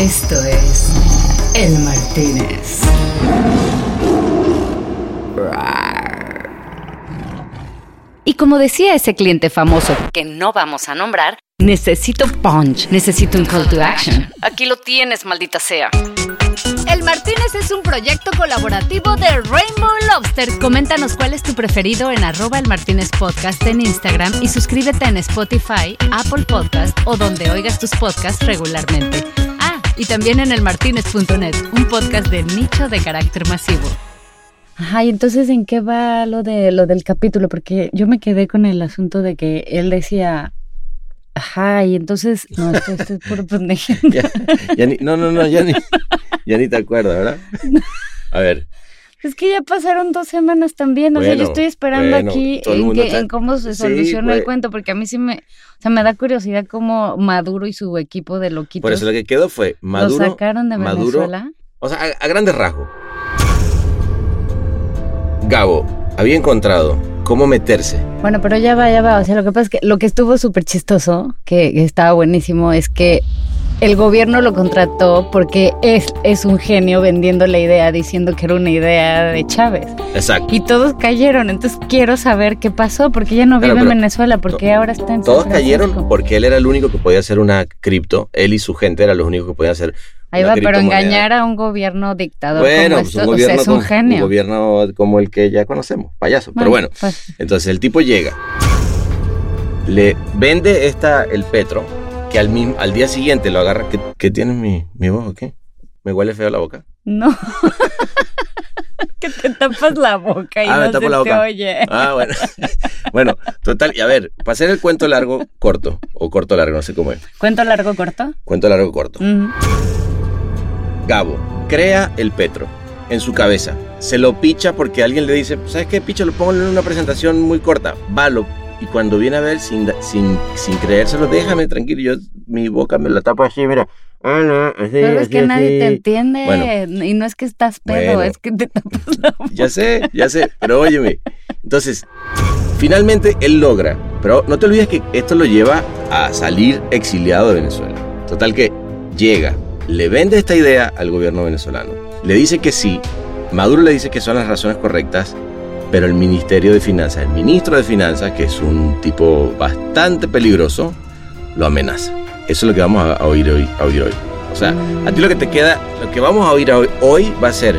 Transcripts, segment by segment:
Esto es El Martínez. Y como decía ese cliente famoso que no vamos a nombrar, necesito punch, necesito un call to action. Aquí lo tienes, maldita sea. El Martínez es un proyecto colaborativo de Rainbow Lobster. Coméntanos cuál es tu preferido en arroba el Martínez Podcast en Instagram y suscríbete en Spotify, Apple Podcast o donde oigas tus podcasts regularmente. Y también en elmartinez.net, un podcast de nicho de carácter masivo. Ajá, y entonces ¿en qué va lo de lo del capítulo? Porque yo me quedé con el asunto de que él decía, ajá, y entonces, no, esto, esto es puro pendejo. Ya- ya ni- no, no, no, ya ni, ya ni te acuerdas, ¿verdad? A ver, Es que ya pasaron dos semanas también, o sea, yo estoy esperando bueno, aquí el en, que- está- en cómo se Sí, soluciona el pues. cuento, porque a mí sí me, o sea, me da curiosidad cómo Maduro y su equipo de loquitos por eso lo que quedó fue lo Maduro, sacaron de Maduro- Venezuela. o sea, a, a grandes rasgos. Gabo había encontrado cómo meterse. Bueno, pero ya va, ya va. O sea, lo que pasa es que lo que estuvo súper chistoso, que, que estaba buenísimo, es que el gobierno lo contrató porque es, es un genio vendiendo la idea, diciendo que era una idea de Chávez. Exacto. Y todos cayeron. Entonces quiero saber qué pasó, porque ya no Claro, vive en Venezuela, porque ahora está en San Todos cayeron porque él era el único que podía hacer una cripto. Él y su gente eran los únicos que podían hacer. Ahí va, pero engañar a un gobierno dictador Bueno, como pues esto, un o sea, gobierno, es un como, genio. un gobierno como el que ya conocemos, payaso. Pero bueno, pues, entonces el tipo llega, le vende esta, el Petro, que al, mismo, al día siguiente lo agarra. ¿Qué, qué tiene mi, mi voz o qué? ¿Me huele feo la boca? no. que te tapas la boca y Ah, me no tapo se la te boca. oye. Ah, bueno. bueno, total. Y a ver, para hacer el cuento largo, corto. O corto largo, no sé cómo es. ¿Cuento largo corto? Cuento largo, corto. Gabo crea el Petro en su cabeza. Se lo picha porque alguien le dice, ¿sabes qué? Picha, lo pongo en una presentación muy corta. Valo. Y cuando viene a ver, sin, sin, sin creérselo, déjame tranquilo. Yo mi boca me la tapo así, mira. Ah, no, así, Pero es así, que nadie te entiende. Bueno. y no es que estás pedo, Bueno. es que te tapas la boca. Ya sé, ya sé, pero óyeme. Entonces, finalmente él logra, pero no te olvides que esto lo lleva a salir exiliado de Venezuela. Total que llega, le vende esta idea al gobierno venezolano, le dice que sí, Maduro le dice que son las razones correctas, pero el Ministerio de Finanzas, el ministro de Finanzas, que es un tipo bastante peligroso, lo amenaza. Eso es lo que vamos a, oír hoy, a oír hoy. O sea, a ti lo que te queda, lo que vamos a oír hoy, hoy va a ser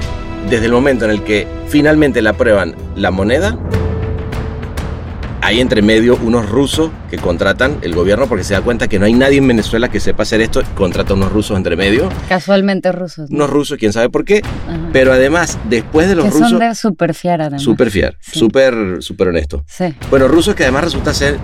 desde el momento en el que finalmente le aprueban la moneda, hay entre medio unos rusos que contratan el gobierno porque se da cuenta que no hay nadie en Venezuela que sepa hacer esto, contrata unos rusos entre medio, Casualmente rusos. ¿no? unos rusos, quién sabe por qué, Ajá. pero además, después de los que rusos, son de super fiar además. súper fiar, Sí. súper honesto. Sí. Bueno, rusos que además resulta ser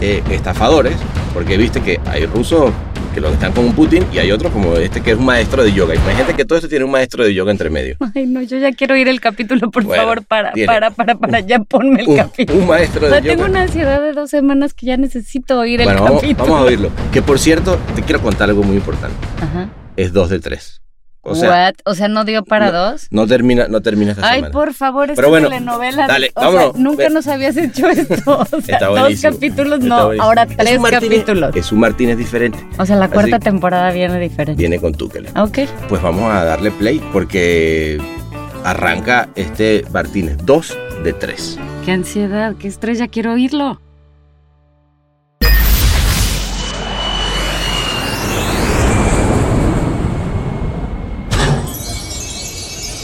eh, estafadores, porque viste que hay rusos que los están con Putin y hay otros como este que es un maestro de yoga. Imagínate que todo esto tiene un maestro de yoga entre medio. Ay, no, yo ya quiero ir el capítulo, por Bueno, favor, para, tiene. para, para, para, ya ponme el Un, capítulo. un maestro O de sea, tengo yoga. una ansiedad de dos semanas que ya necesito oír el Bueno, vamos, capítulo. vamos a oírlo. Que por cierto, te quiero contar algo muy importante. Ajá. Es dos de tres. O sea, What? O sea, ¿no dio para no, dos? no termina, no termina esta Ay, semana. por favor, esta bueno, telenovela. dale, o sea, vámonos. nunca Ve. nos habías hecho esto. O sea, Está dos capítulos, Está no, buenísimo. ahora tres capítulos. Es un Martínez diferente. O sea, la cuarta Así- temporada viene diferente. Viene con Tukele. Ok. Pues vamos a darle play porque arranca este Martínez. Dos de tres. Qué ansiedad, qué estrella, quiero oírlo.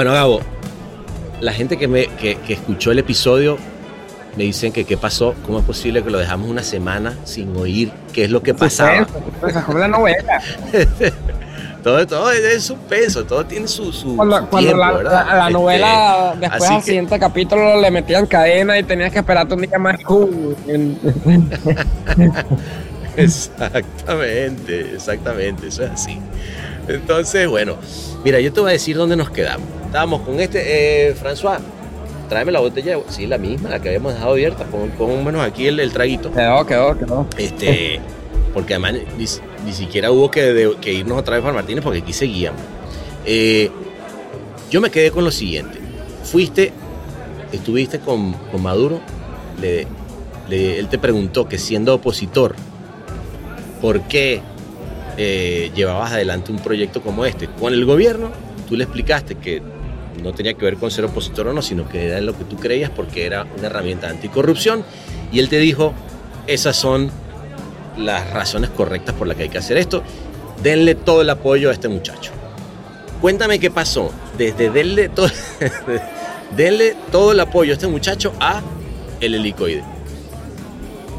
Bueno, Gabo, la gente que, me, que, que escuchó el episodio me dicen que qué pasó, cómo es posible que lo dejamos una semana sin oír qué es lo que pasaba. Pues es como la novela. Todo, todo es suspenso, todo tiene su, su, Cuando, su cuando tiempo, la, ¿verdad? la- la Este, novela, después al que- siguiente capítulo le metían cadena y tenías que esperarte un día más. En- Exactamente, exactamente, eso es así. Entonces, bueno, mira, yo te voy a decir dónde nos quedamos. Estábamos con este, eh, François, tráeme la botella, sí, la misma, la que habíamos dejado abierta, pon, pon menos aquí el, el traguito. Quedó, quedó, quedó. Este, porque además ni, ni siquiera hubo que, de- que irnos otra vez para Martínez porque aquí seguíamos. Eh, yo me quedé con lo siguiente. Fuiste, estuviste con, con Maduro, le- le- él te preguntó que siendo opositor, ¿por qué eh, llevabas adelante un proyecto como este? Con el gobierno, tú le explicaste que no tenía que ver con ser opositor o no, sino que era lo que tú creías porque era una herramienta anticorrupción. Y él te dijo, esas son las razones correctas por las que hay que hacer esto. Denle todo el apoyo a este muchacho. Cuéntame qué pasó. Desde denle todo, denle todo el apoyo a este muchacho a el helicoide.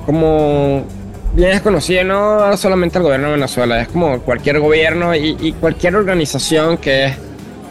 Como bien es conocido, no solamente el gobierno de Venezuela, es como cualquier gobierno y, y cualquier organización que es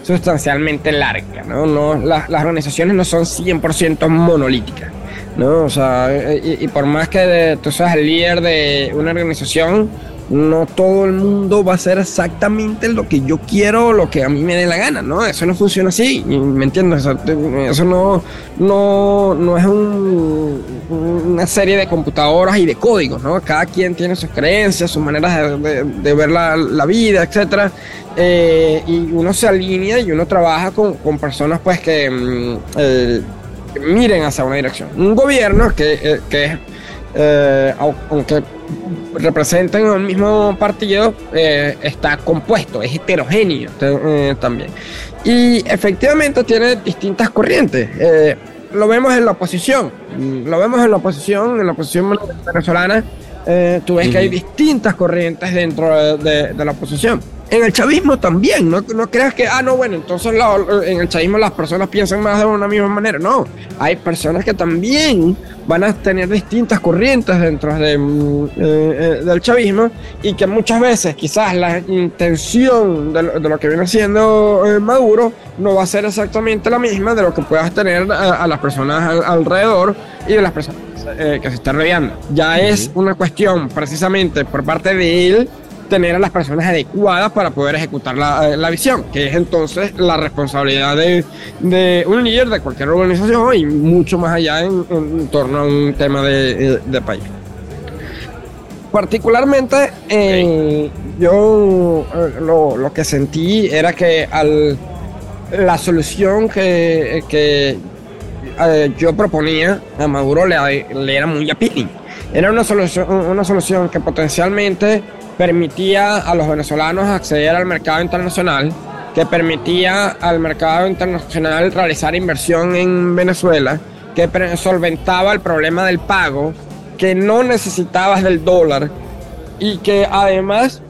sustancialmente larga, ¿no? no las, organizaciones no son 100% monolíticas, ¿no? O sea, y, y por más que de- tú seas el líder de una organización, no todo el mundo va a hacer exactamente lo que yo quiero lo que a mí me dé la gana, ¿no? Eso no funciona así, ¿me entiendes? Eso no, no, no es un- una serie de computadoras y de códigos, ¿no? Cada quien tiene sus creencias, sus maneras de, ver la, vida, etcétera. Eh, y uno se alinea y uno trabaja con, personas pues que, mm, eh, miren hacia una dirección. Un gobierno que, eh, que es, eh, au- aunque representan el mismo partido, eh, está compuesto, es heterogéneo te- eh, también. Y efectivamente tiene distintas corrientes. Eh, lo vemos en la oposición, lo vemos en la oposición, en la oposición venezolana. tú ves que hay distintas corrientes dentro de, de- de la oposición. En el chavismo también, no, no creas que, ah, no, bueno, entonces la- en el chavismo las personas piensan más de una misma manera. No, hay personas que también van a tener distintas corrientes dentro de, mm, eh, eh, del chavismo y que muchas veces quizás la intención de lo, de lo que viene haciendo eh, Maduro no va a ser exactamente la misma de lo que puedas tener a, a las personas al- alrededor y de las personas eh, que se están rodeando. Ya es una cuestión precisamente por parte de él tener a las personas adecuadas para poder ejecutar la, eh, la visión, que es entonces la responsabilidad de, de un líder de cualquier organización y mucho más allá en, en torno a un tema de, eh, de país. Particularmente, eh, yo lo, lo que sentí era que al, la solución que, que eh, yo proponía a Maduro le, le era muy appealing. Era una solución, una solución que potencialmente permitía a los venezolanos acceder al mercado internacional, que permitía al mercado internacional realizar inversión en Venezuela, que solventaba el problema del pago, que no necesitabas del dólar y que además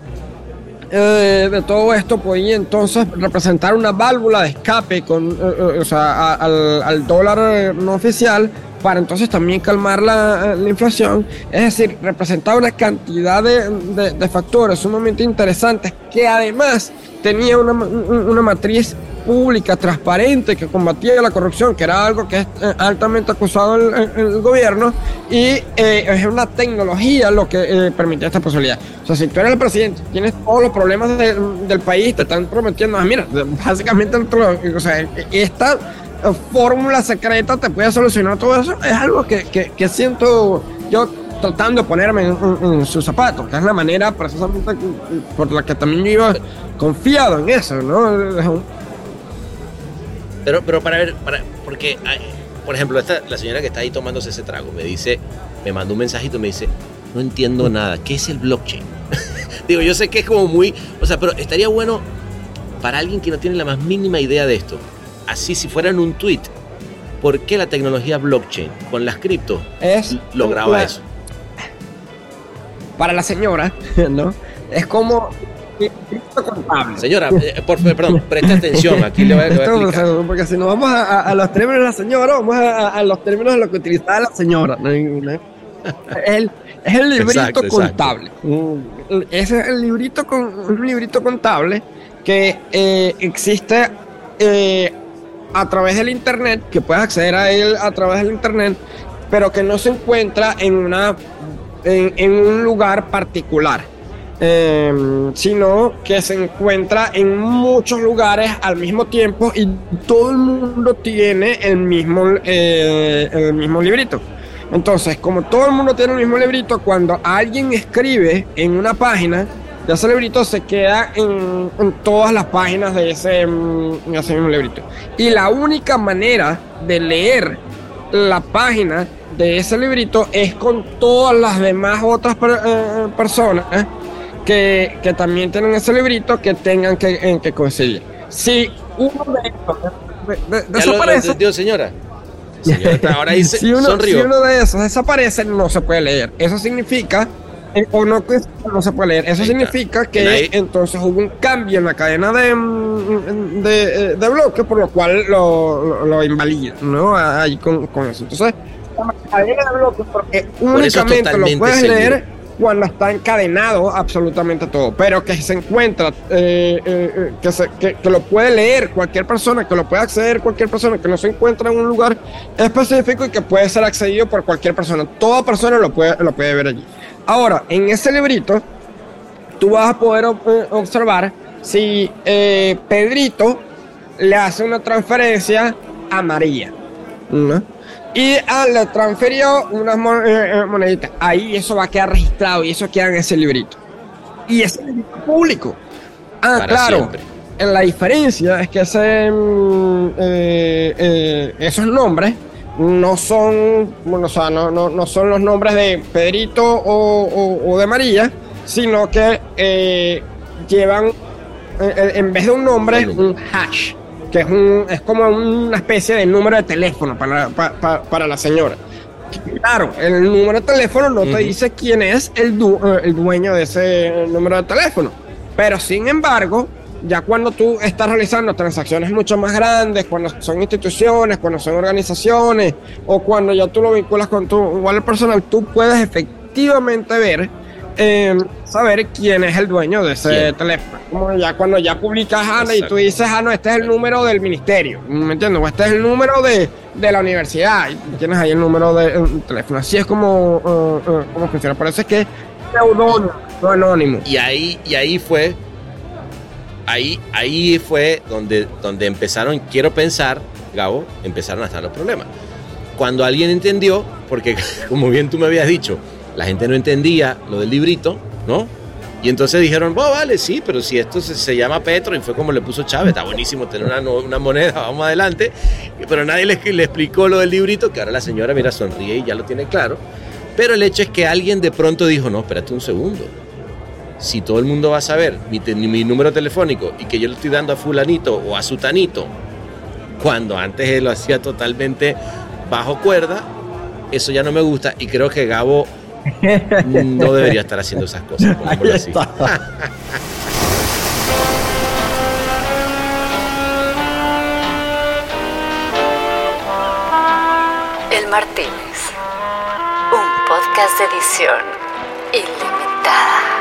eh, de todo esto podía entonces representar una válvula de escape con, eh, eh, o sea, al dólar eh, no oficial para entonces también calmar la, la inflación. Es decir, representaba una cantidad de, de- de factores sumamente interesantes que además tenía una, una matriz pública, transparente, que combatía la corrupción, que era algo que es eh, altamente acusado el, el- gobierno, y eh, es una tecnología lo que eh, permitía esta posibilidad. O sea, si tú eres el presidente, tienes todos los problemas de- del país, te están prometiendo, ah, mira, básicamente, o sea, esta eh, fórmula secreta te puede solucionar todo eso, es algo que, que- siento yo tratando de ponerme en, en- en sus zapatos, que es la manera precisamente por la que también yo iba confiado en eso, ¿no? Pero, pero para ver, para, porque, por ejemplo, esta, la señora que está ahí tomándose ese trago me dice, me mandó un mensajito y me dice, no entiendo nada, ¿qué es el blockchain? Digo, yo sé que es como muy, o sea, pero estaría bueno para alguien que no tiene la más mínima idea de esto, así si fuera en un tweet, ¿por qué la tecnología blockchain con las cripto es lograba la- eso? Para la señora, ¿no? Es como contable. Señora, eh, por favor, perdón, preste atención, aquí le voy a, le voy a explicar. porque si nos vamos a, a- a los términos de la señora, vamos a, los términos de lo que utilizaba la señora. Es, el, es el librito Exacto, exacto. contable. Ese es el librito, con, un librito contable que eh, existe eh, a través del internet, que puedes acceder a él a través del internet, pero que no se encuentra en una en, un lugar particular, eh, sino que se encuentra en muchos lugares al mismo tiempo y todo el mundo tiene el mismo, eh, el mismo librito. Entonces, como todo el mundo tiene el mismo librito, cuando alguien escribe en una página, ya ese librito se queda en, en todas las páginas de ese, mm, ese mismo librito. Y la única manera de leer la página de ese librito es con todas las demás otras per- eh, personas ¿eh? que, que también tienen ese librito que tengan que, en que conseguir. Si uno de estos de- de- ¿Ya lo, lo desaparece, entendió, señora? Señora, ahora dice, si, uno, si uno de esos desaparece, no se puede leer. Eso significa, o no, que no se puede leer. Eso significa que entonces hubo un cambio en la cadena de, mm, de, eh, de bloques, por lo cual lo, lo, lo invalida, ¿no? Ahí con, con eso. Entonces, la cadena de bloques, porque Por únicamente lo puedes seguro. leer cuando está encadenado absolutamente todo, pero que se encuentra, eh, eh, eh, que, se- que- que lo puede leer cualquier persona, que lo puede acceder cualquier persona, que no se encuentra en un lugar específico y que puede ser accedido por cualquier persona. Toda persona lo puede, lo puede ver allí. Ahora, en ese librito, tú vas a poder observar si eh, Pedrito le hace una transferencia a María. ¿no? Y ah, le transfirió unas mon- eh, eh, moneditas. Ahí eso va a quedar registrado y eso queda en ese librito. Y ese librito es público. Ah, Para claro. siempre. La diferencia es que ese, mm, eh, esos nombres no son, bueno, o sea, no, no, no son los nombres de Pedrito o, o- o de María, sino que eh, llevan, eh, eh, en vez de un nombre, Un hash, que es, un, es como una especie de número de teléfono para, pa- pa- para la señora. Claro, el número de teléfono no te dice quién es el, du- eh, el dueño de ese número de teléfono. Pero sin embargo, ya cuando tú estás realizando transacciones mucho más grandes, cuando son instituciones, cuando son organizaciones, o cuando ya tú lo vinculas con tu wallet personal, tú puedes efectivamente ver, eh, saber quién es el dueño de ese ¿Quién? teléfono. Como ya cuando ya publicas Ana y tú dices, ah, no, este es el número del ministerio, ¿me entiendes? O este es el número de, de la universidad, y tienes ahí el número de eh, teléfono. Así es como, eh, eh, como funciona. Por eso es que es seudónimo, no anónimo. Y ahí, y ahí fue, ahí, ahí fue donde, donde empezaron, quiero pensar, Gabo, empezaron a estar los problemas. Cuando alguien entendió, porque como bien tú me habías dicho, la gente no entendía lo del librito, ¿no? Y entonces dijeron, oh, vale, sí, pero si esto se, se llama Petro y fue como le puso Chávez, está buenísimo tener una, moneda, vamos adelante. Pero nadie le, le explicó lo del librito, que ahora la señora, mira, sonríe y ya lo tiene claro. Pero el hecho es que alguien de pronto dijo, no, espérate un segundo. Si todo el mundo va a saber mi, te- mi número telefónico y que yo le estoy dando a fulanito o a sutanito, cuando antes él lo hacía totalmente bajo cuerda, eso ya no me gusta y creo que Gabo no debería estar haciendo esas cosas. así. El Martínez. Un podcast de edición ilimitada.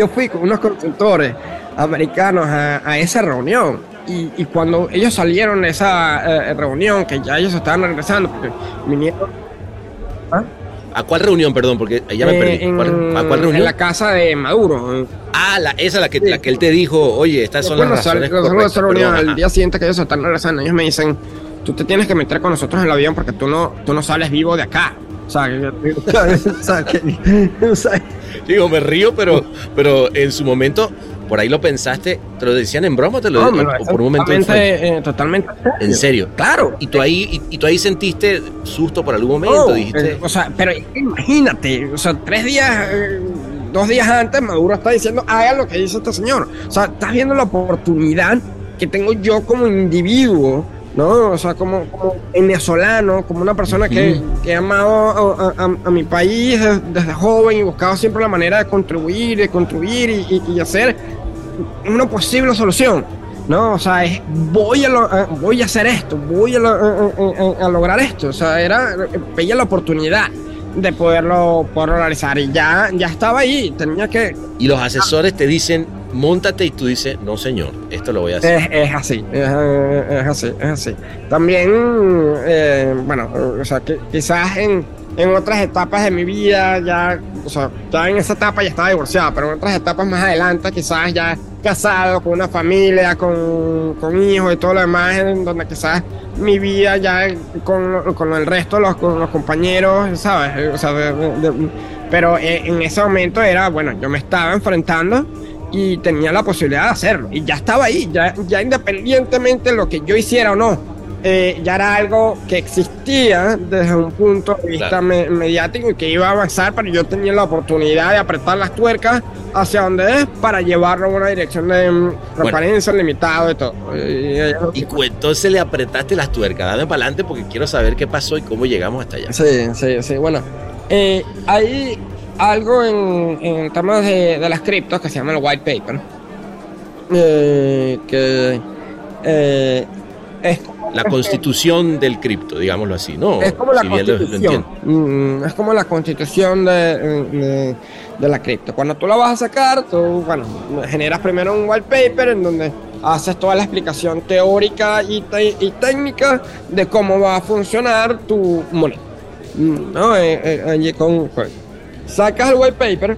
Yo fui con unos consultores americanos a, a esa reunión. Y, y cuando ellos salieron de esa eh, reunión, que ya ellos estaban regresando, porque vinieron ¿A cuál reunión, perdón? Porque ya me eh, perdí. en, ¿Cuál- ¿A cuál en reunión? la casa de Maduro. Ah, la, esa es la que, Sí. la que él te dijo, oye, estas son Después las razones nos salimos de esa reunión, al día siguiente que ellos están regresando, ellos me dicen, tú te tienes que meter con nosotros en el avión porque tú no, tú no sales vivo de acá. O sea, que- o sea, que- o sea, Digo, me río, pero, pero en su momento, por ahí lo pensaste, ¿te lo decían en broma te lo no, lo o por un momento totalmente, eh, totalmente en serio? Claro. ¿Y tú ahí, y, y tú ahí sentiste susto por algún momento? Dijiste, eh, o sea, pero imagínate, o sea, tres días, eh, dos días antes, Maduro está diciendo, hagan lo que dice este señor. O sea, estás viendo la oportunidad que tengo yo como individuo, ¿no? O sea, como, como venezolano, como una persona que, Ujú. que ha amado a, a- a mi país desde, desde joven y buscado siempre la manera de contribuir, de contribuir y, y- y hacer una posible solución. No, o sea, es, voy, a lo- voy a hacer esto, voy a, lo- a lograr esto. O sea, era, veía la oportunidad de poderlo, poderlo realizar y ya, ya estaba ahí. Tenía que, y los asesores te dicen, montate y tú dices, no señor, esto lo voy a hacer. Es, es así, es, es así, es así. También, eh, bueno, o sea, que quizás en, en otras etapas de mi vida, ya, o sea, ya en esa etapa ya estaba divorciado, pero en otras etapas más adelante, quizás ya casado, con una familia, con, con hijos y todo lo demás, en donde quizás mi vida ya con, con el resto los, con los compañeros, ¿sabes? O sea, de- de- pero en ese momento era, bueno, yo me estaba enfrentando y tenía la posibilidad de hacerlo. Y ya estaba ahí, ya, ya independientemente de lo que yo hiciera o no, eh, ya era algo que existía desde un punto de vista Claro. me- mediático y que iba a avanzar, pero yo tenía la oportunidad de apretar las tuercas hacia donde es para llevarlo en una dirección de mm, transparencia, limitado y todo. Y- Y cu- entonces le apretaste las tuercas, dame para adelante porque quiero saber qué pasó y cómo llegamos hasta allá. Sí, sí, sí. Bueno, eh, hay algo en, en el tema de, de las criptos que se llama el white paper. eh, que eh, es, La constitución del cripto, digámoslo así, ¿no? es como la Si bien lo- lo constitución. Mm, es como la constitución de, de- de la cripto. Cuando tú la vas a sacar, tú, bueno, generas primero un white paper en donde haces toda la explicación teórica y, te- y técnica de cómo va a funcionar tu moneda. Mm, ¿no? Eh, eh, allí con, con- sacas el white paper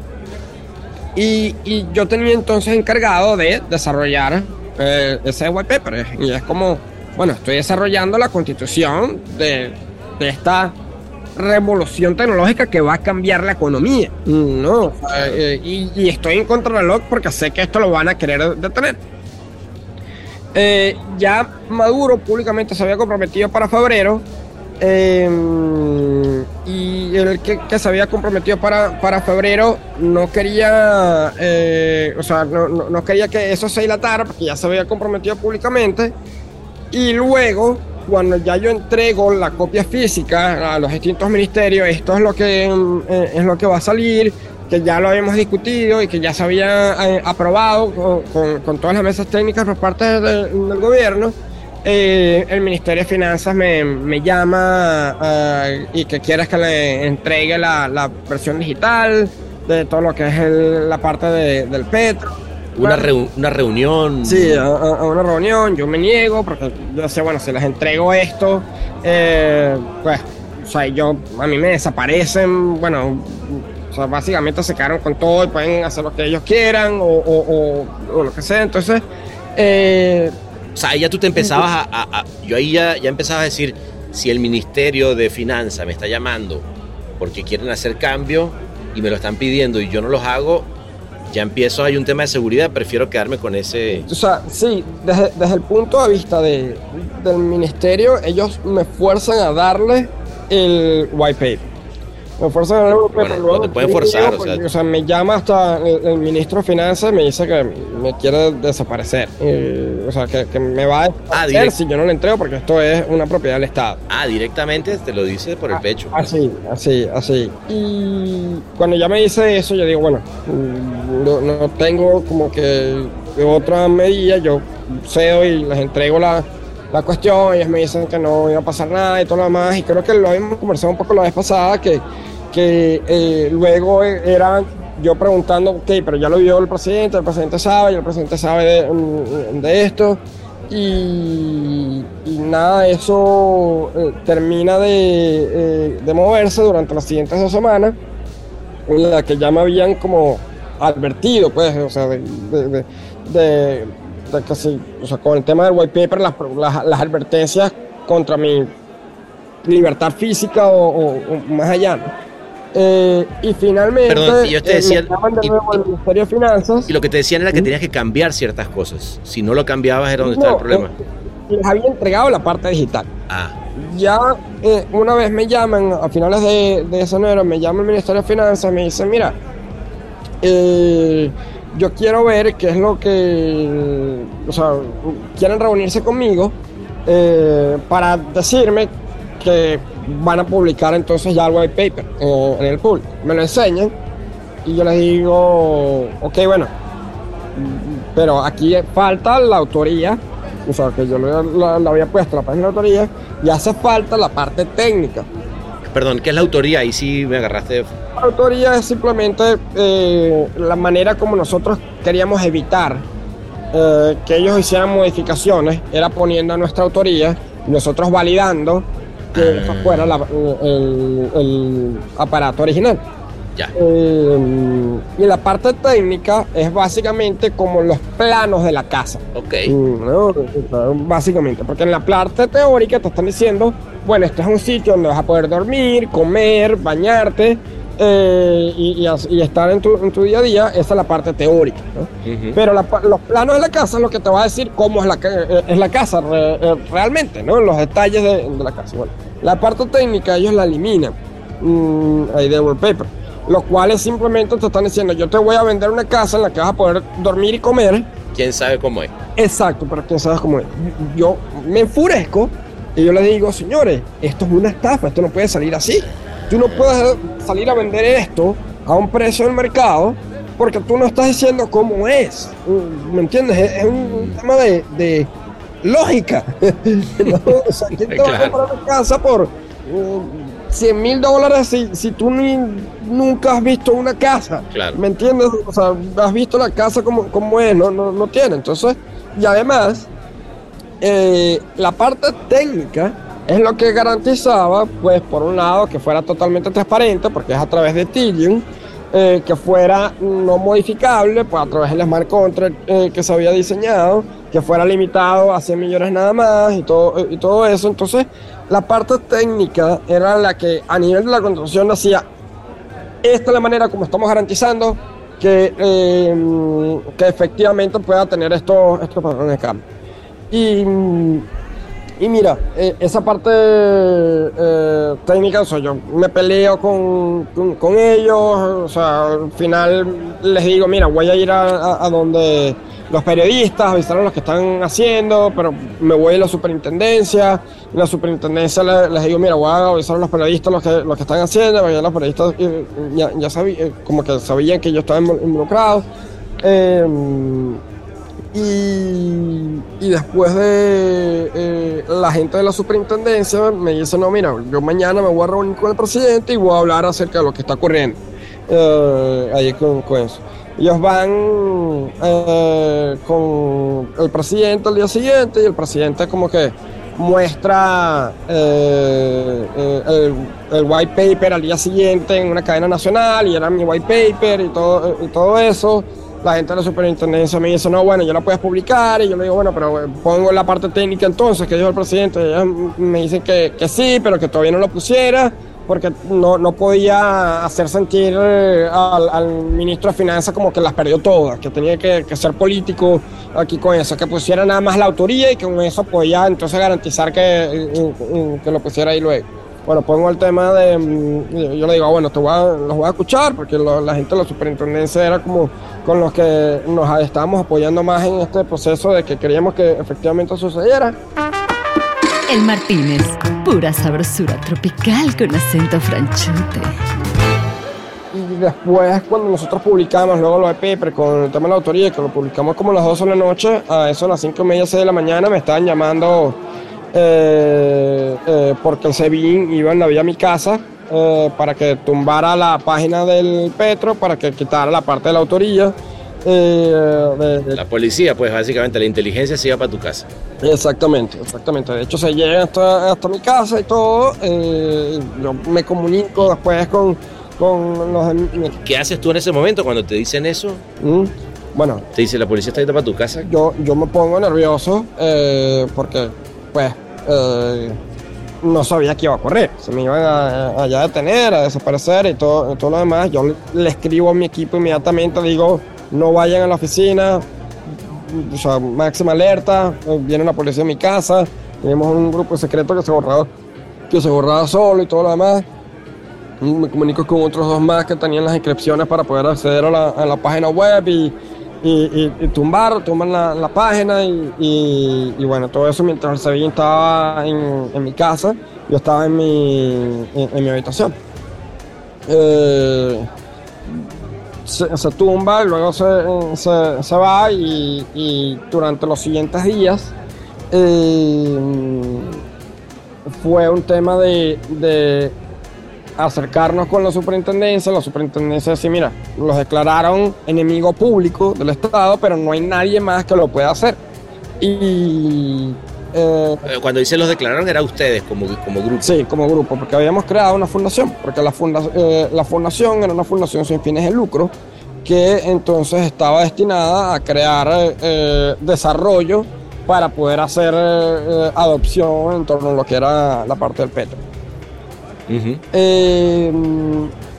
y, y yo tenía entonces encargado de desarrollar eh, ese white paper. Y es como, bueno, estoy desarrollando la constitución de, de esta revolución tecnológica que va a cambiar la economía. ¿no? Eh, y, y estoy en contrarreloj porque sé que esto lo van a querer detener. Eh, ya Maduro públicamente se había comprometido para febrero. Eh, y el que, se había comprometido para, para febrero no quería, eh, o sea, no, no- no quería que eso se dilatara porque ya se había comprometido públicamente. Y luego, cuando ya yo entrego la copia física a los distintos ministerios, esto es lo que, mm, eh, es lo que va a salir, que ya lo habíamos discutido y que ya se había eh, aprobado con, con- todas las mesas técnicas por parte de- del gobierno. Eh, el Ministerio de Finanzas me, me llama ah, y que quieres que le entregue la, la versión digital de todo lo que es el- la parte de- del petro. Una, reu- una reunión. Sí, a, a- a una reunión, yo me niego porque yo sé, bueno, si les entrego esto, eh, pues, o sea, yo, a mí me desaparecen, bueno, o sea, básicamente se quedaron con todo y pueden hacer lo que ellos quieran o, o- o- o lo que sea, entonces, eh, O sea, ahí ya tú te empezabas a, Yo ahí ya, ya empezaba a decir, si el Ministerio de Finanzas me está llamando porque quieren hacer cambio y me lo están pidiendo y yo no los hago, ya empiezo, hay un tema de seguridad, prefiero quedarme con ese... o sea, sí, desde, desde el punto de vista de, del ministerio, ellos me fuerzan a darle el white paper. Me fuerzan a white paper. Bueno, luego no te pueden forzar, o sea- o sea, me llama hasta el, el ministro de Finanzas y me dice que me quiere desaparecer. Eh, o sea, que, que me va a desaparecer directo. si yo no le entrego porque esto es una propiedad del Estado. Ah, directamente te lo dice por el pecho. Así, así, así. Y cuando ya me dice eso, yo digo, bueno, mm, no, no tengo como que otra medida, yo cedo y les entrego la, la cuestión, ellos me dicen que no iba a pasar nada y todo lo demás, y creo que lo habíamos conversado un poco la vez pasada, que, que eh, luego era yo preguntando, ok, pero ya lo vio el presidente, el presidente sabe, y el presidente sabe de, mm, de esto, y, nada, eso eh, termina de, eh, de moverse durante las siguientes dos semanas, en la que ya me habían como advertido, pues, o sea, de, de, de- que sí, o sea, con el tema del white paper, las, las, advertencias contra mi libertad física o, o- o más allá. ¿no? Eh, y finalmente, Perdón, y ellos te eh, de y- nuevo al Ministerio de Finanzas. Y lo que te decían era que tenías que cambiar ciertas cosas. Si no lo cambiabas era donde estaba el problema. eh, les había entregado la parte digital. Ah, Ya eh, una vez me llaman, a finales de, de ese enero, me llama el Ministerio de Finanzas y me dice, mira, yo quiero ver qué es lo que, o sea, quieren reunirse conmigo para decirme que van a publicar entonces ya el white paper eh, en el público. Me lo enseñan y yo les digo, ok, bueno, pero aquí falta la autoría, o sea, que yo la, la- la había puesto la página de autoría, y hace falta la parte técnica. Perdón, ¿qué es la autoría? Ahí sí me agarraste. La autoría es simplemente eh, la manera como nosotros queríamos evitar eh, que ellos hicieran modificaciones, era poniendo nuestra autoría nosotros validando que eso fuera la- el, el aparato original. Ya. Eh, y la parte técnica es básicamente como los planos de la casa. Ok. Mm, Básicamente, porque en la parte teórica te están diciendo, bueno, este es un sitio donde vas a poder dormir, comer, bañarte eh, y, y y estar en tu, en tu día a día, esa es la parte teórica. Pero la los planos de la casa es lo que te va a decir cómo es la, eh, es la casa re- eh, realmente, ¿no? Los detalles de, de la casa. Bueno, la parte técnica ellos la eliminan mm, ahí de wallpaper. Los cuales simplemente te están diciendo, yo te voy a vender una casa en la que vas a poder dormir y comer. ¿Quién sabe cómo es? Exacto, pero quién sabe cómo es. Yo me enfurezco y yo les digo, señores, esto es una estafa, esto no puede salir así. Tú no puedes salir a vender esto a un precio del mercado porque tú no estás diciendo cómo es. ¿Me entiendes? Es, un tema de, de lógica. ¿no? O sea, ¿quién te va a comprar una casa por 100 mil dólares si, si tú ni, nunca has visto una casa? Claro. ¿Me entiendes? O sea, has visto la casa como, como es, no, no, no tiene. Entonces, y además, eh, la parte técnica es lo que garantizaba, pues, por un lado, que fuera totalmente transparente, porque es a través de Ethereum, eh, que fuera no modificable, pues a través del smart contract eh, que se había diseñado, que fuera limitado a 100 millones nada más y todo, y todo eso. Entonces, la parte técnica era la que a nivel de la construcción decía, esta es la manera como estamos garantizando que, eh, que efectivamente pueda tener estos, estos patrones de cambio. Y, y mira, eh, esa parte eh, técnica, o sea, yo me peleo con, con, ellos, o sea, al final les digo, mira, voy a ir a, a- donde los periodistas, avisar a los que están haciendo, pero me voy a la superintendencia, en la superintendencia le- les, digo, mira, voy a avisar a los periodistas los que, los que están haciendo, ya los periodistas eh, ya, ya sabí- eh, como que sabían que yo estaba invo- involucrado. Eh, y, después de eh, la gente de la superintendencia me dice, no, mira, yo mañana me voy a reunir con el presidente y voy a hablar acerca de lo que está ocurriendo eh, ahí con, con eso. Ellos van eh, con el presidente al día siguiente y el presidente como que muestra eh, eh, el, el white paper al día siguiente en una cadena nacional y era mi white paper y todo, y todo eso. La gente de la superintendencia me dice, no, bueno, ya la puedes publicar. Y yo le digo, bueno, pero eh, pongo la parte técnica entonces, que dijo el presidente. Ellos me dicen que, que sí, pero que todavía no lo pusiera, porque no, no podía hacer sentir eh, al, al ministro de Finanzas como que las perdió todas, que tenía que, que ser político aquí con eso, que pusiera nada más la autoría y que con eso podía entonces garantizar que, eh, que lo pusiera ahí luego. Bueno, pongo el tema de. mm, Yo le digo, ah, bueno, te voy a- los voy a escuchar, porque lo- la gente de la superintendencia era como con los que nos estábamos apoyando más en este proceso de que queríamos que efectivamente sucediera. El Martínez, pura sabrosura tropical con acento franchute. Y después, cuando nosotros publicamos luego lo de Paper con el tema de la autoría, que lo publicamos como a las 12 de la noche, a eso a las 5 y media, 6 de la mañana, me estaban llamando eh, eh, porque el SEBIN iba en la vía a mi casa eh, para que tumbara la página del Petro, para que quitara la parte de la autoría. eh, de- de- La policía, pues básicamente la inteligencia se iba para tu casa. Exactamente, exactamente. De hecho, se llega hasta, hasta mi casa y todo. yo me comunico después con, con los ¿Qué haces tú en ese momento cuando te dicen eso? Mm, Bueno, Te dice la policía está yendo para tu casa. yo, yo me pongo nervioso eh, porque, pues, eh, no sabía que iba a ocurrir. Se me iban a, a detener, a desaparecer y todo, todo lo demás. Yo le, escribo a mi equipo inmediatamente, digo, no vayan a la oficina, o sea, máxima alerta, eh, viene la policía a mi casa, tenemos un grupo secreto que se borraba, que se borraba solo y todo lo demás. Me comunico con otros dos más que tenían las inscripciones para poder acceder a la, a la página web y, y, y- tumbar, tumban la, página y, bueno, todo eso mientras el Sevilla estaba en, mi casa, yo estaba en mi, en, mi habitación. Eh, se, se tumba, luego se, se- se va y, durante los siguientes días eh, fue un tema de acercarnos con la superintendencia, la superintendencia decía, mira, los declararon enemigo público del Estado, pero no hay nadie más que lo pueda hacer. Y eh, Eh, Cuando dice los declararon, era ustedes como, como grupo. Sí, como grupo, porque habíamos creado una fundación, porque la, funda- eh, la fundación era una fundación sin fines de lucro que entonces estaba destinada a crear eh, desarrollo para poder hacer adopción en torno a lo que era la parte del petro. Eh,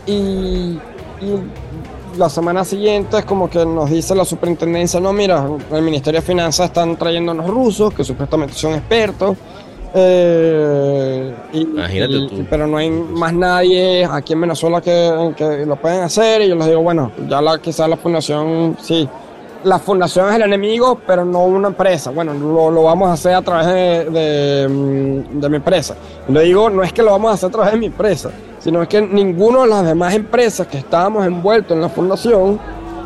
y, y la semana siguiente es como que nos dice la superintendencia, no, mira, el Ministerio de Finanzas están trayendo unos rusos que supuestamente son expertos. eh, y- Imagínate y- tú. Pero no hay más nadie aquí en Venezuela que, que lo pueden hacer y yo les digo, bueno, ya la, quizás la fundación, sí. La fundación es el enemigo, pero no una empresa. Bueno, lo, lo vamos a hacer a través de, de, mm, de mi empresa. Le digo, no es que lo vamos a hacer a través de mi empresa, sino es que ninguno de las demás empresas que estábamos envueltos en la fundación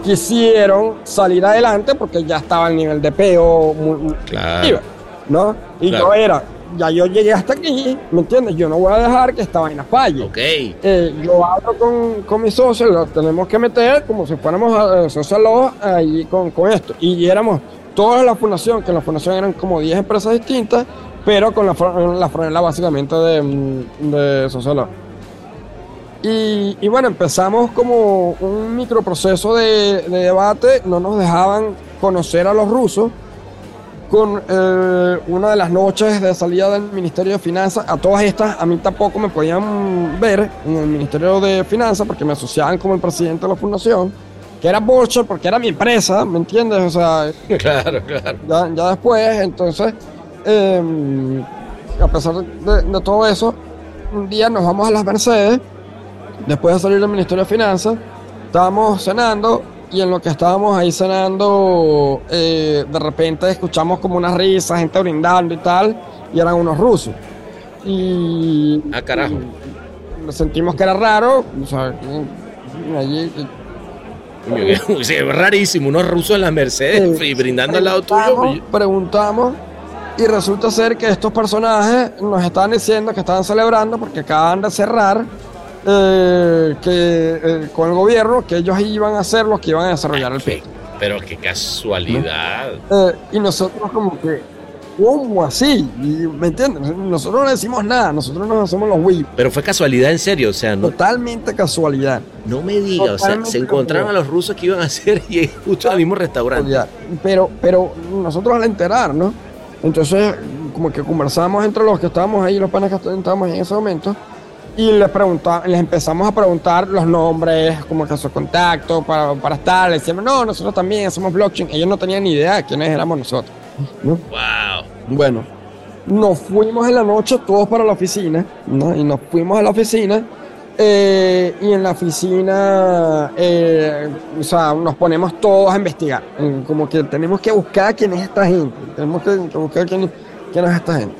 quisieron salir adelante porque ya estaba el nivel de peo muy, muy Claro. ¿no? Y Claro. yo era, ya yo llegué hasta aquí, ¿me entiendes? Yo no voy a dejar que esta vaina falle. Ok. Eh, yo hablo con, con mis socios, lo tenemos que meter como si fuéramos a, sociólogos ahí con, con esto. Y éramos toda la fundación, que en la fundación eran como 10 empresas distintas, pero con la, la franela básicamente de, mm, de sociólogos. Y, y bueno, empezamos como un microproceso de, de debate, no nos dejaban conocer a los rusos. Con eh, una de las noches de salida del Ministerio de Finanzas, a todas estas, a mí tampoco me podían ver en el Ministerio de Finanzas porque me asociaban como el presidente de la fundación, que era Bolcher porque era mi empresa, ¿me entiendes? O sea, Claro, claro. ya, ya después, entonces, eh, a pesar de, de todo eso, un día nos vamos a las Mercedes, después de salir del Ministerio de Finanzas, estábamos cenando y en lo que estábamos ahí cenando, eh, de repente escuchamos como unas risas, gente brindando y tal, y eran unos rusos. Y, Ah, carajo. y sentimos que era raro, o sea, allí, es rarísimo, unos rusos en las Mercedes y brindando al lado tuyo. Preguntamos, preguntamos y resulta ser que estos personajes nos estaban diciendo que estaban celebrando porque acaban de cerrar eh, que, eh, con el gobierno que ellos iban a ser los que iban a desarrollar el Qué- PIB. Pero qué casualidad. Eh, y nosotros como que, ¿cómo así? Y, ¿Me entiendes? Nosotros no decimos nada, nosotros nos hacemos los whip. Pero fue casualidad en serio, o sea, no, Totalmente casualidad. no me diga, o sea, se encontraron a los rusos que iban a hacer y justo el mismo restaurante. Pero, pero nosotros al enterar, ¿no? Entonces, como que conversamos entre los que estábamos ahí, los panas que estábamos en ese momento, y les, les empezamos a preguntar los nombres, como que su contacto para, para estar. Les decíamos, no, nosotros también hacemos blockchain. Ellos no tenían ni idea de quiénes éramos nosotros. ¿no? Wow. Bueno, nos fuimos en la noche todos para la oficina, ¿no? Y nos fuimos a la oficina. eh, y en la oficina, eh, o sea, nos ponemos todos a investigar. Como que tenemos que buscar quién es esta gente. Tenemos que, que buscar quién, quién es esta gente.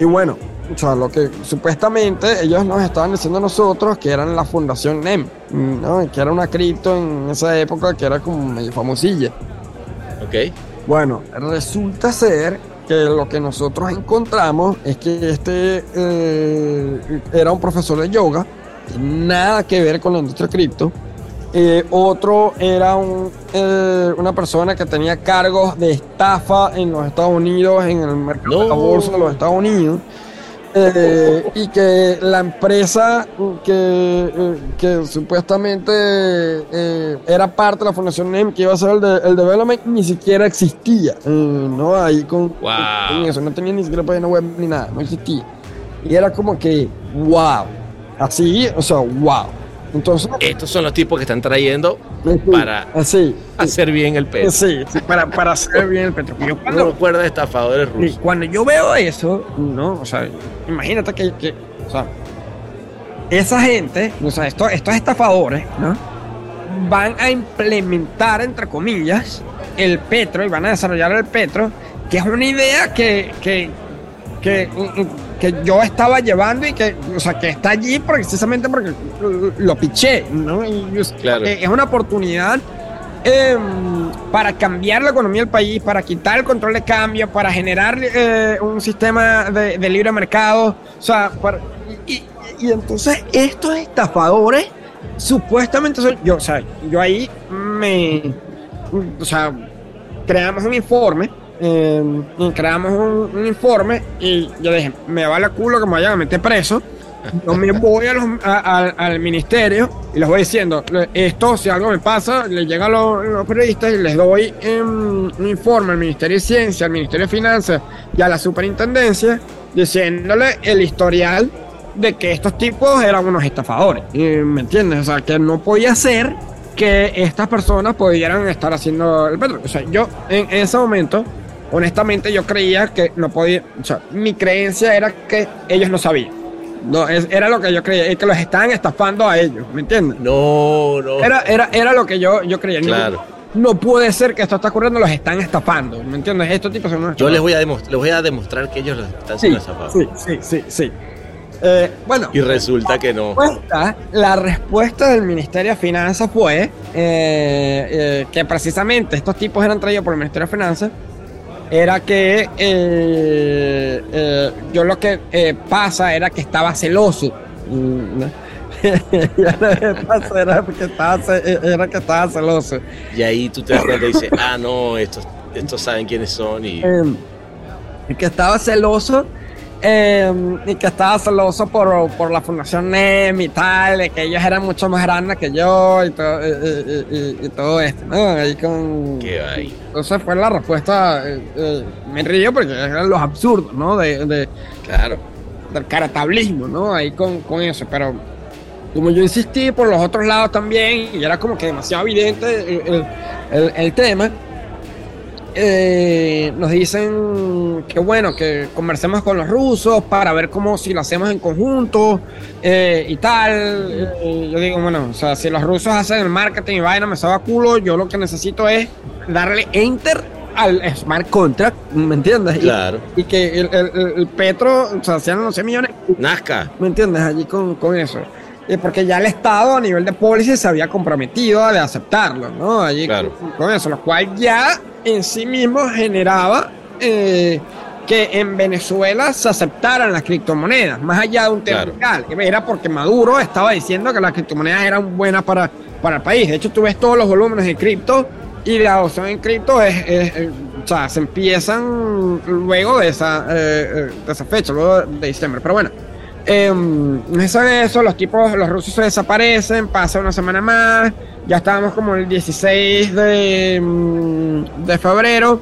Y bueno, o sea, lo que supuestamente ellos nos estaban diciendo a nosotros que eran la fundación NEM, ¿no? Que era una cripto en esa época que era como medio famosilla. Ok. Bueno, resulta ser que lo que nosotros encontramos es que este eh, era un profesor de yoga, nada que ver con la industria cripto. Eh, otro era un, eh, una persona que tenía cargos de estafa en los Estados Unidos, en el mercado de la bolsa de los Estados Unidos. Eh, y que la empresa que, eh, que supuestamente eh, era parte de la Fundación NEM que iba a hacer el, de- el development ni siquiera existía, ¿no? Ahí con, Wow. con eso, no tenía ni siquiera página web ni nada, no existía. Y era como que, wow, así, o sea, wow. Entonces, Estos son los tipos que están trayendo para así, hacer bien el peso. sí, sí, para, para hacer bien el petróleo. Yo No cuando- recuerda de estafadores y rusos. cuando yo veo eso, ¿no? O sea, imagínate que, que, o sea, esa gente, o sea, estos, estos estafadores, ¿no? Van a implementar, entre comillas, el petro y van a desarrollar el petro, que es una idea que, que, que, que yo estaba llevando y que, o sea, que está allí precisamente porque lo piché, ¿no? Claro. eh, es una oportunidad eh, para cambiar la economía del país, para quitar el control de cambio, para generar eh, un sistema de, de libre mercado. O sea, para- y- Y entonces estos estafadores supuestamente son, yo, o sea, yo ahí me, o sea, creamos un informe, eh, creamos un, un informe y yo dije, me vale culo que me vayan a meter preso. Yo me voy a los- a- a- al ministerio y les voy diciendo, esto si algo me pasa, le llega a los, los periodistas y les doy em, un informe al Ministerio de Ciencia, al Ministerio de Finanzas y a la Superintendencia diciéndole el historial de que estos tipos eran unos estafadores. ¿Me entiendes? O sea, que no podía ser que estas personas pudieran estar haciendo el petróleo. O sea, yo en ese momento, honestamente, yo creía que no podía. O sea, mi creencia era que ellos no sabían. No, es- era lo que yo creía, es que los estaban estafando a ellos, ¿me entiendes? No, no. Era, era, era lo que yo, yo creía. No- Claro. No, puede ser que esto está ocurriendo, los están estafando, ¿me entiendes? Estos tipos son unos Yo les voy a demostrar, les voy a demostrar que ellos los están Sí, siendo estafados. sí, sí, sí, sí. Eh, bueno, Y resulta que no. respuesta- la respuesta del Ministerio de Finanzas fue eh, eh, que precisamente estos tipos eran traídos por el Ministerio de Finanzas. Era que eh, eh, yo lo que eh, pasa era que estaba celoso. Mm, era que estaba, era que estaba celoso. Y ahí tú te das cuenta y dices, ah, no, estos, estos saben quiénes son y Eh, y que estaba celoso eh, y que estaba celoso por, por la fundación NEM y tal, de que ellos eran mucho más grandes que yo y, todo- y, y- y- y todo esto, ¿no? Ahí con... qué hay. Entonces fue la respuesta, eh, eh, me río porque eran los absurdos, ¿no? De, de- Claro. del caratablismo, ¿no? Ahí con, con eso, pero como yo insistí por los otros lados también, y era como que demasiado evidente el, el- el- el tema, eh, nos dicen que bueno, que conversemos con los rusos para ver cómo si lo hacemos en conjunto eh, y tal. Eh, yo digo, bueno, o sea, si los rusos hacen el marketing y vaina, me sabe culo, yo lo que necesito es darle enter al smart contract, ¿me entiendes? Y- Claro. Y, que el, el- Petro, o sea, sean 11 millones Nazca. ¿Me entiendes? Allí con, con eso. Y porque ya el Estado a nivel de policy se había comprometido a de aceptarlo, ¿no? Allí Claro. con, eso, lo cual ya en sí mismo generaba eh, que en Venezuela se aceptaran las criptomonedas, más allá de un tema Claro. legal. Era porque Maduro estaba diciendo que las criptomonedas eran buenas para, para el país. De hecho, tú ves todos los volúmenes de cripto y la adopción en cripto es, es- es- o sea, se empiezan luego de esa, eh, eh, de esa fecha, luego de diciembre. Pero bueno, eh, eso de eso, los tipos, los rusos se desaparecen, pasa una semana más, ya estábamos como el 16 de, mm, de febrero,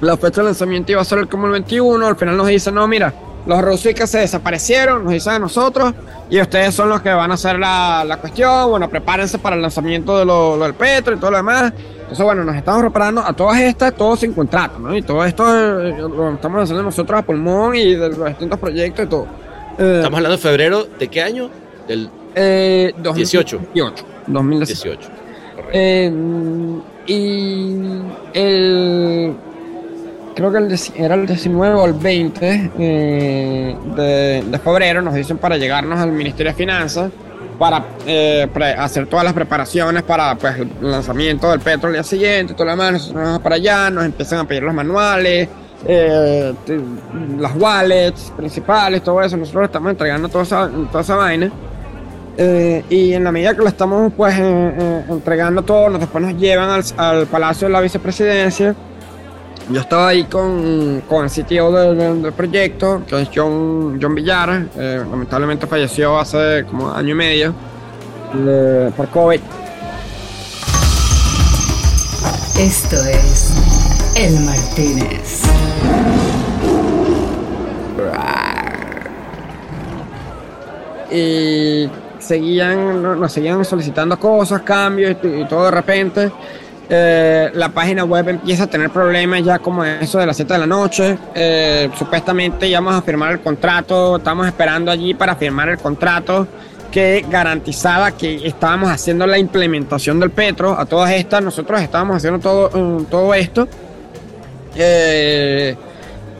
la fecha de lanzamiento iba a ser como el 21, al final nos dicen, no, mira, los rusos que se desaparecieron, nos dicen a nosotros, y ustedes son los que van a hacer la, la cuestión, bueno, prepárense para el lanzamiento de lo, del petro y todo lo demás. Entonces, bueno, nos estamos preparando a todas estas, todo sin contrato, ¿no? Y todo esto eh, lo estamos haciendo nosotros a pulmón y de los distintos proyectos y todo. Eh, Estamos hablando de febrero, ¿de qué año? Del eh, 18. 2018. 2018. 18. Correcto. Eh, y el. Creo que el era el 19 o el 20 eh, de, de febrero nos dicen para llegarnos al Ministerio de Finanzas para eh, pre- hacer todas las preparaciones para pues, el lanzamiento del petro el día siguiente, todo lo demás. Nosotros nos vamos para allá, nos empiezan a pedir los manuales, eh, las wallets principales, todo eso. Nosotros estamos entregando toda esa, toda esa vaina. Eh, y en la medida que lo estamos pues entregando todo, nos- después nos llevan al, al Palacio de la Vicepresidencia. Yo estaba ahí con, con el CTO del, del- proyecto, que es John, John Villar. eh, lamentablemente falleció hace como año y medio por COVID. Esto es El Martínez. y seguían, no- nos seguían solicitando cosas, cambios y, todo de repente. eh, la página web empieza a tener problemas ya como eso de las 7 de la noche. eh, supuestamente íbamos a firmar el contrato, estamos esperando allí para firmar el contrato que garantizaba que estábamos haciendo la implementación del Petro. A todas estas, nosotros estábamos haciendo todo, mm, todo esto. Eh,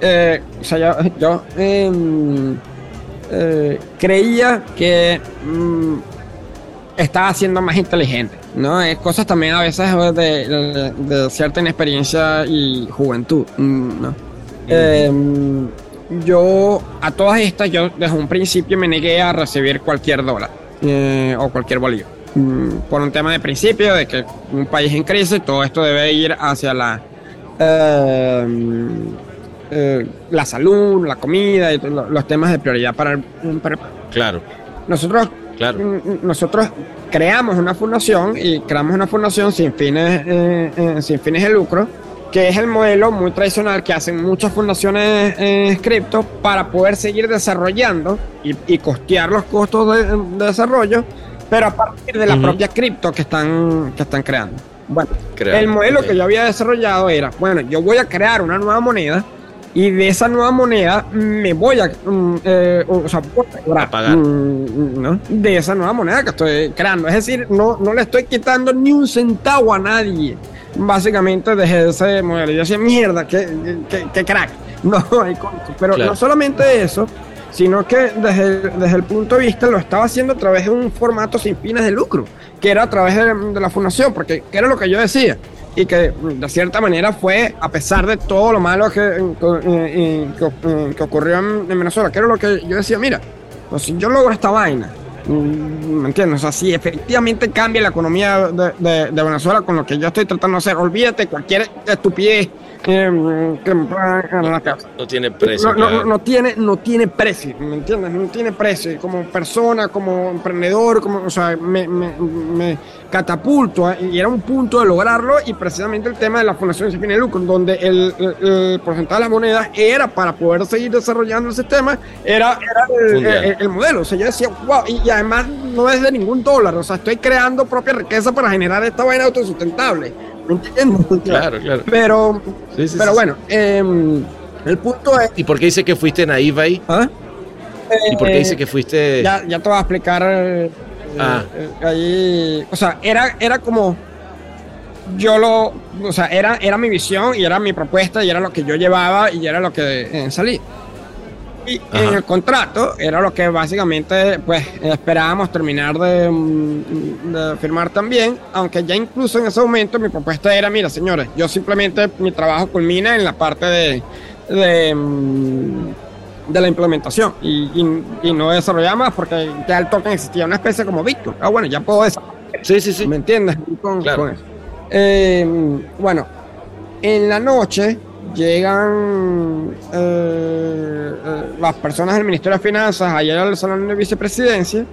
eh, o sea, yo, yo, em, eh, creía que mm, estaba siendo más inteligente, ¿no? Es cosas también a veces de, de- de cierta inexperiencia y juventud, mm, ¿no? Eh, yo a todas estas, yo desde un principio me negué a recibir cualquier dólar o cualquier bolívar. Mm, por un tema de principio, de que un país en crisis, todo esto debe ir hacia la, eh, eh, la salud, la comida y lo- los temas de prioridad para el, para Claro, nosotros, Claro. nosotros creamos una fundación y creamos una fundación sin fines, eh, eh, sin fines de lucro, que es el modelo muy tradicional que hacen muchas fundaciones en cripto para poder seguir desarrollando y, y costear los costos de, de desarrollo, pero a partir de la propia cripto que están, que están creando. Bueno, el modelo que yo había desarrollado era, bueno, yo voy a crear una nueva moneda y de esa nueva moneda me voy a, mm, eh, o sea, voy a cobrar, A pagar. mm, ¿no? de esa nueva moneda que estoy creando. Es decir, no, no le estoy quitando ni un centavo a nadie. Básicamente desde ese modelo. Yo decía, mierda, qué, qué- qué crack. No, hay pero Claro. no solamente eso, sino que desde, desde el punto de vista lo estaba haciendo a través de un formato sin fines de lucro, que era a través de, de la fundación, porque que era lo que yo decía. Y que de cierta manera fue, a pesar de todo lo malo que, eh, eh, que, eh, que ocurrió en, en Venezuela, que era lo que yo decía, mira, pues si yo logro esta vaina, mm, ¿me entiendes? O sea, si efectivamente cambia la economía de, de- de Venezuela con lo que yo estoy tratando de hacer, olvídate cualquier estupidez que la cabeza no tiene precio. no, no, claro. no tiene, no tiene precio, ¿me entiendes? No tiene precio. Como persona, como emprendedor, como, o sea, me, me, me catapulto ¿eh? y era un punto de lograrlo y precisamente el tema de la fundación sin de lucro, donde el, el- el porcentaje de las monedas era para poder seguir desarrollando el sistema, era, era el, Mundial. el- el modelo. O sea, yo decía, wow, y, y además no es de ningún dólar, o sea, estoy creando propia riqueza para generar esta vaina autosustentable. ¿Me entiendes? Claro, claro. Pero, Sí, sí, pero sí, bueno, em, el punto es... ¿Y por qué dice que fuiste naive ahí? ¿Ah? ¿Y por qué Eh, dice que fuiste.? Ya, ya te voy a explicar. eh, Ah. eh, ahí. O sea, era, era como. Yo lo. O sea, era, era mi visión y era mi propuesta y era lo que yo llevaba y era lo que eh, salí. Y Ajá. en el contrato era lo que básicamente pues esperábamos terminar de, mm, de firmar también, aunque ya incluso en ese momento mi propuesta era, mira señores, yo simplemente mi trabajo culmina en la parte de, de, mm, de la implementación y, y- y no desarrollar más porque ya el token existía una especie como Bitcoin. Ah, bueno, ya puedo desarrollar. Sí, sí, sí. ¿Me entiendes? Con, Claro. con eso. Eh, bueno, en la noche llegan eh, eh, las personas del Ministerio de Finanzas ayer al salón de vicepresidencia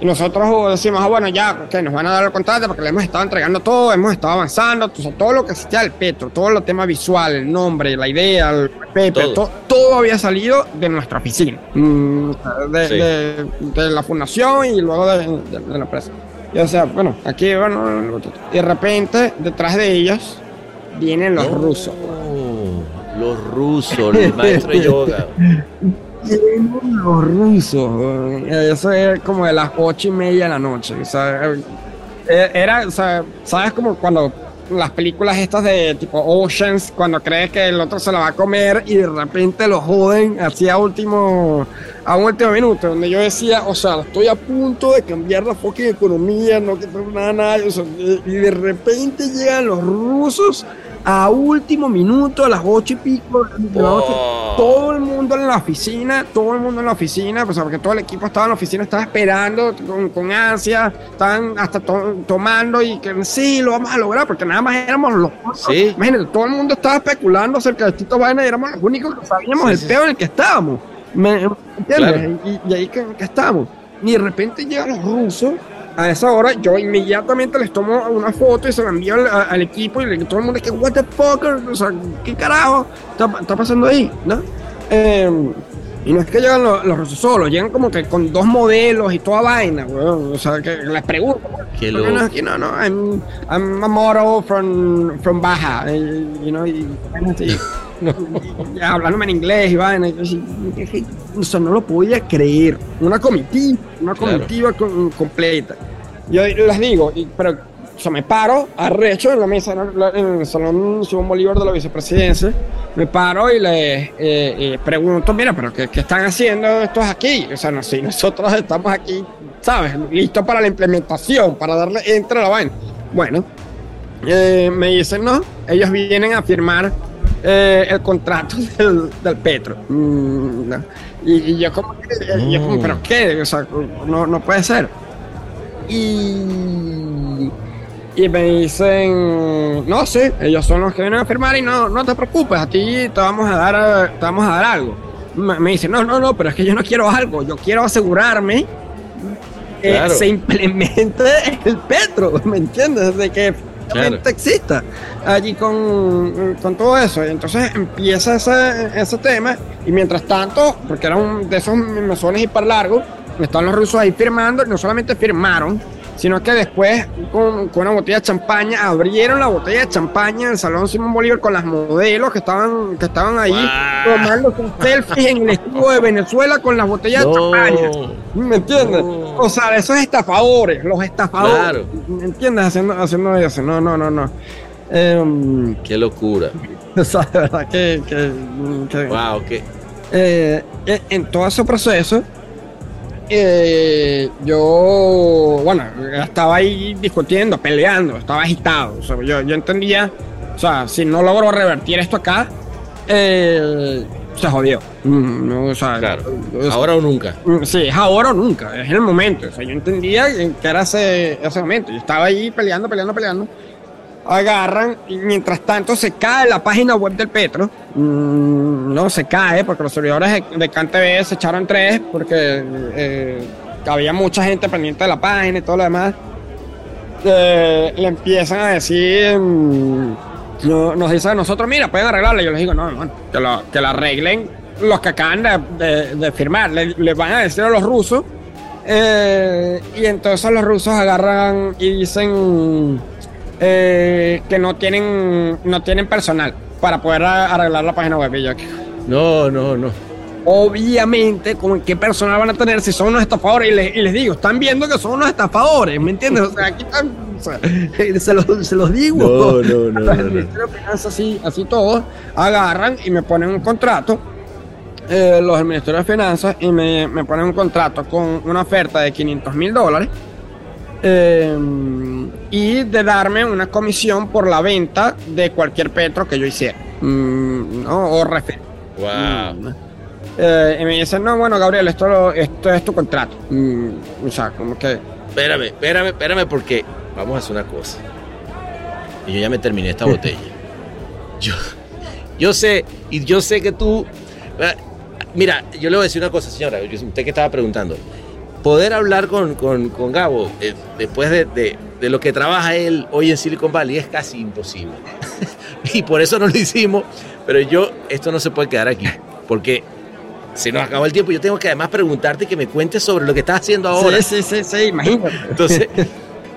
y nosotros decimos, ah, bueno, ya, que nos van a dar el contrato porque le hemos estado entregando todo, hemos estado avanzando, sea, todo lo que existía del Petro, todo lo tema visual, el nombre, la idea, el paper, Todo. to- todo había salido de nuestra oficina, mm, de, Sí. de- de la fundación y luego de, de- de la empresa. Y o sea, bueno, aquí, bueno, y de repente, detrás de ellos, vienen los No, rusos. Los rusos, el maestro de yoga. Vienen los rusos. eh, Eso es como de las ocho y media de la noche. O sea, eh, era, o sea, ¿sabes como cuando las películas estas de tipo Oceans, cuando crees que el otro se la va a comer y de repente lo joden así a último, a último minuto, donde yo decía, o sea, estoy a punto de cambiar la fucking economía, no quiero nada, nada, y de repente llegan los rusos a último minuto, a las ocho y pico Oh. todo el mundo en la oficina, todo el mundo en la oficina, pues porque todo el equipo estaba en la oficina, estaba esperando con, con ansia, estaban hasta to- tomando y que sí, lo vamos a lograr, porque nada más éramos los Sí. Imagínate, todo el mundo estaba especulando acerca de Tito Vaina y éramos los únicos que sabíamos Sí, el sí, peo en el que estábamos. ¿Me me entiendes? Claro. Y, y ahí que, que estábamos. Y de repente llegan los rusos. A esa hora yo inmediatamente les tomo una foto y se la envío al, equipo y le, todo el mundo es que, what the fuck, o sea, ¿qué carajo está, está pasando ahí? ¿No? Eh, y no es que llegan los, los solos, llegan como que con dos modelos y toda vaina, weón. O sea, que les pregunto. Qué ¿por qué no loco. aquí? No, no, I'm, I'm a model from, from Baja, eh, you know, y- y hablándome en inglés y vaina. o sea, no lo podía creer. Una comitiva, una Claro. comitiva con- completa. Yo les digo, pero o sea, me paro arrecho en la mesa, en el salón Simón Bolívar de la vicepresidencia, me paro y les eh, eh, pregunto, mira, pero ¿qué, qué están haciendo estos aquí? O sea, no, si nosotros estamos aquí, ¿sabes? Listos para la implementación, para darle entre a la vaina. Bueno, eh, me dicen, no, ellos vienen a firmar eh, el contrato del, del Petro. Mm, no. y, y yo como, que- yo como, Mm. ¿pero qué? O sea, no, no puede ser. Y, y me dicen, no, sí, ellos son los que vienen a firmar y no, no te preocupes, a ti te vamos a dar, te vamos a dar algo. Me, dicen, no, no, no, pero es que yo no quiero algo, yo quiero asegurarme que Claro. se implemente el petro, ¿me entiendes? De que exista allí con, con todo eso. Y entonces empieza ese, ese tema y mientras tanto, porque era un de esos mesones hiper largos, estaban los rusos ahí firmando, no solamente firmaron, sino que después con, con una botella de champaña abrieron la botella de champaña en el Salón Simón Bolívar con las modelos que estaban, que estaban ahí tomando sus selfies en el escudo de Venezuela con las botellas de champaña. ¿Me entiendes? No. O sea, esos estafadores, los estafadores. Claro. ¿Me entiendes? Haciendo, haciendo eso. No, no, no, no. Em, Qué locura. o sea, de verdad que. que, que- Wow, qué. eh, en- en todo ese proceso, eh, yo, bueno, estaba ahí discutiendo, peleando, estaba agitado. O sea, yo, yo entendía, o sea, si no logro revertir esto acá, eh, se jodió. Mm, no, o sea, Claro. Ahora o nunca. Mm, Sí, es ahora o nunca, es el momento. O sea, yo entendía que era ese, ese momento. Yo estaba ahí peleando, peleando, peleando. Agarran y mientras tanto se cae la página web del Petro. Mm, no se cae porque los servidores de, CanTV se echaron tres porque eh, había mucha gente pendiente de la página y todo lo demás. Eh, le empiezan a decir. mm, no- nos dicen a nosotros, mira, pueden arreglarla. Yo les digo, no, no, que, lo, que la arreglen los que acaban de, de- de firmar. Le, le van a decir a los rusos. eh, y entonces los rusos agarran y dicen eh, que no tienen, no tienen personal para poder arreglar la página web. No, no, no. obviamente, ¿con qué personal van a tener si son unos estafadores? Y les, y les digo, están viendo que son unos estafadores, ¿me entiendes? O sea, aquí están, o sea, se, los, se los digo. No, no, no, no. Ministerio de Finanzas, así, así todos, agarran y me ponen un contrato. eh, los del Ministerio de Finanzas y me, me ponen un contrato con una oferta de 500 mil dólares eh, y de darme una comisión por la venta de cualquier petro que yo hiciera Mm, ¿no? o refer Wow. Mm. Eh, y me dicen, no, bueno, Gabriel, esto, lo- esto es tu contrato. Mm, o sea, como que... Espérame, espérame, espérame, porque vamos a hacer una cosa. Y yo ya me terminé esta botella. Yo, yo sé, y yo sé que tú. eh, Mira, yo le voy a decir una cosa, señora. Usted que estaba preguntando. Poder hablar con, con, con Gabo eh, después de, de- de lo que trabaja él hoy en Silicon Valley es casi imposible. y por eso no lo hicimos. Pero yo, esto no se puede quedar aquí. Porque se nos acabó el tiempo. Yo tengo que además preguntarte que me cuentes sobre lo que estás haciendo ahora. Sí, sí, sí, sí, imagínate. Entonces,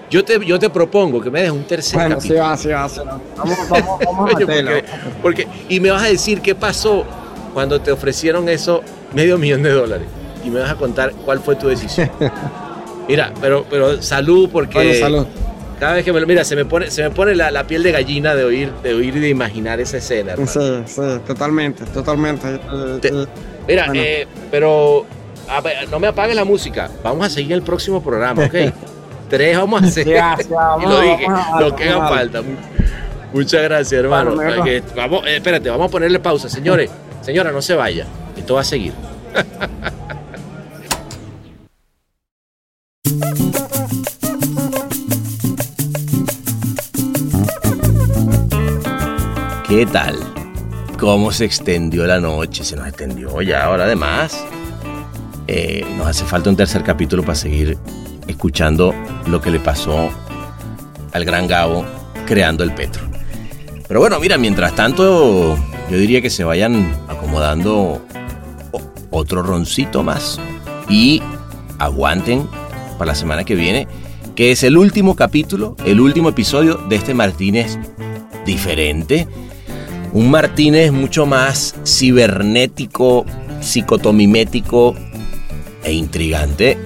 yo te, yo te propongo que me des un tercer bueno, sí va, sí va, sí va. Vamos, vamos, vamos a porque- y me vas a decir qué pasó cuando te ofrecieron eso medio millón de dólares. Y me vas a contar cuál fue tu decisión. Mira, pero, pero salud porque Bueno, salud. cada vez que me lo mira se me pone, se me pone la, la piel de gallina de oír, de oír y de imaginar esa escena. hermano. Sí, sí, totalmente, totalmente. Eh, Te- Mira, Bueno. eh, pero a ver, no me apagues la música. Vamos a seguir el próximo programa, ¿ok? Tres vamos a hacer. Va, y lo dije, vamos lo que haga falta. Muchas gracias, hermano. Bueno, vamos, eh, espérate, vamos a ponerle pausa, señores. Señora, no se vaya. Esto va a seguir. ¿Qué tal? ¿Cómo se extendió la noche? Se nos extendió ya ahora además. Eh, nos hace falta un tercer capítulo para seguir escuchando lo que le pasó al gran Gabo creando el Petro. Pero bueno, mira, mientras tanto, yo diría que se vayan acomodando otro roncito más y aguanten para la semana que viene, que es el último capítulo, el último episodio de este Martínez diferente. Un Martínez mucho más cibernético, psicotomimético e intrigante,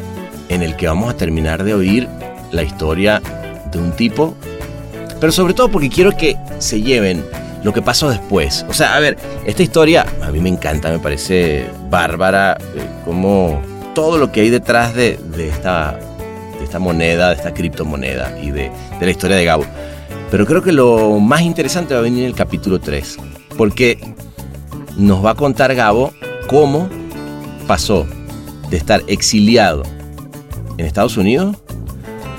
en el que vamos a terminar de oír la historia de un tipo, pero sobre todo porque quiero que se lleven lo que pasó después. O sea, a ver, esta historia a mí me encanta, me parece bárbara, eh, como todo lo que hay detrás de, de esta, de esta moneda, de esta criptomoneda y de, de la historia de Gabo. Pero creo que lo más interesante va a venir en el capítulo 3. porque nos va a contar Gabo cómo pasó de estar exiliado en Estados Unidos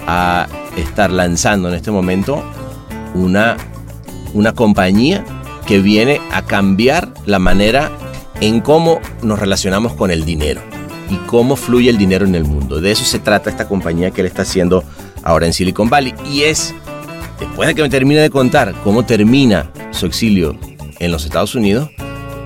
a estar lanzando en este momento una, una compañía que viene a cambiar la manera en cómo nos relacionamos con el dinero y cómo fluye el dinero en el mundo. De eso se trata esta compañía que él está haciendo ahora en Silicon Valley. Y es, después de que me termine de contar cómo termina su exilio en los Estados Unidos,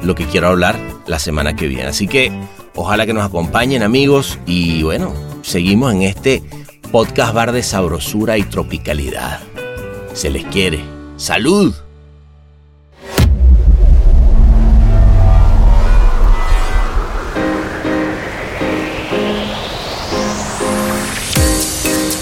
lo que quiero hablar la semana que viene. Así que ojalá que nos acompañen amigos y bueno, seguimos en este podcast bar de sabrosura y tropicalidad. Se les quiere. ¡Salud!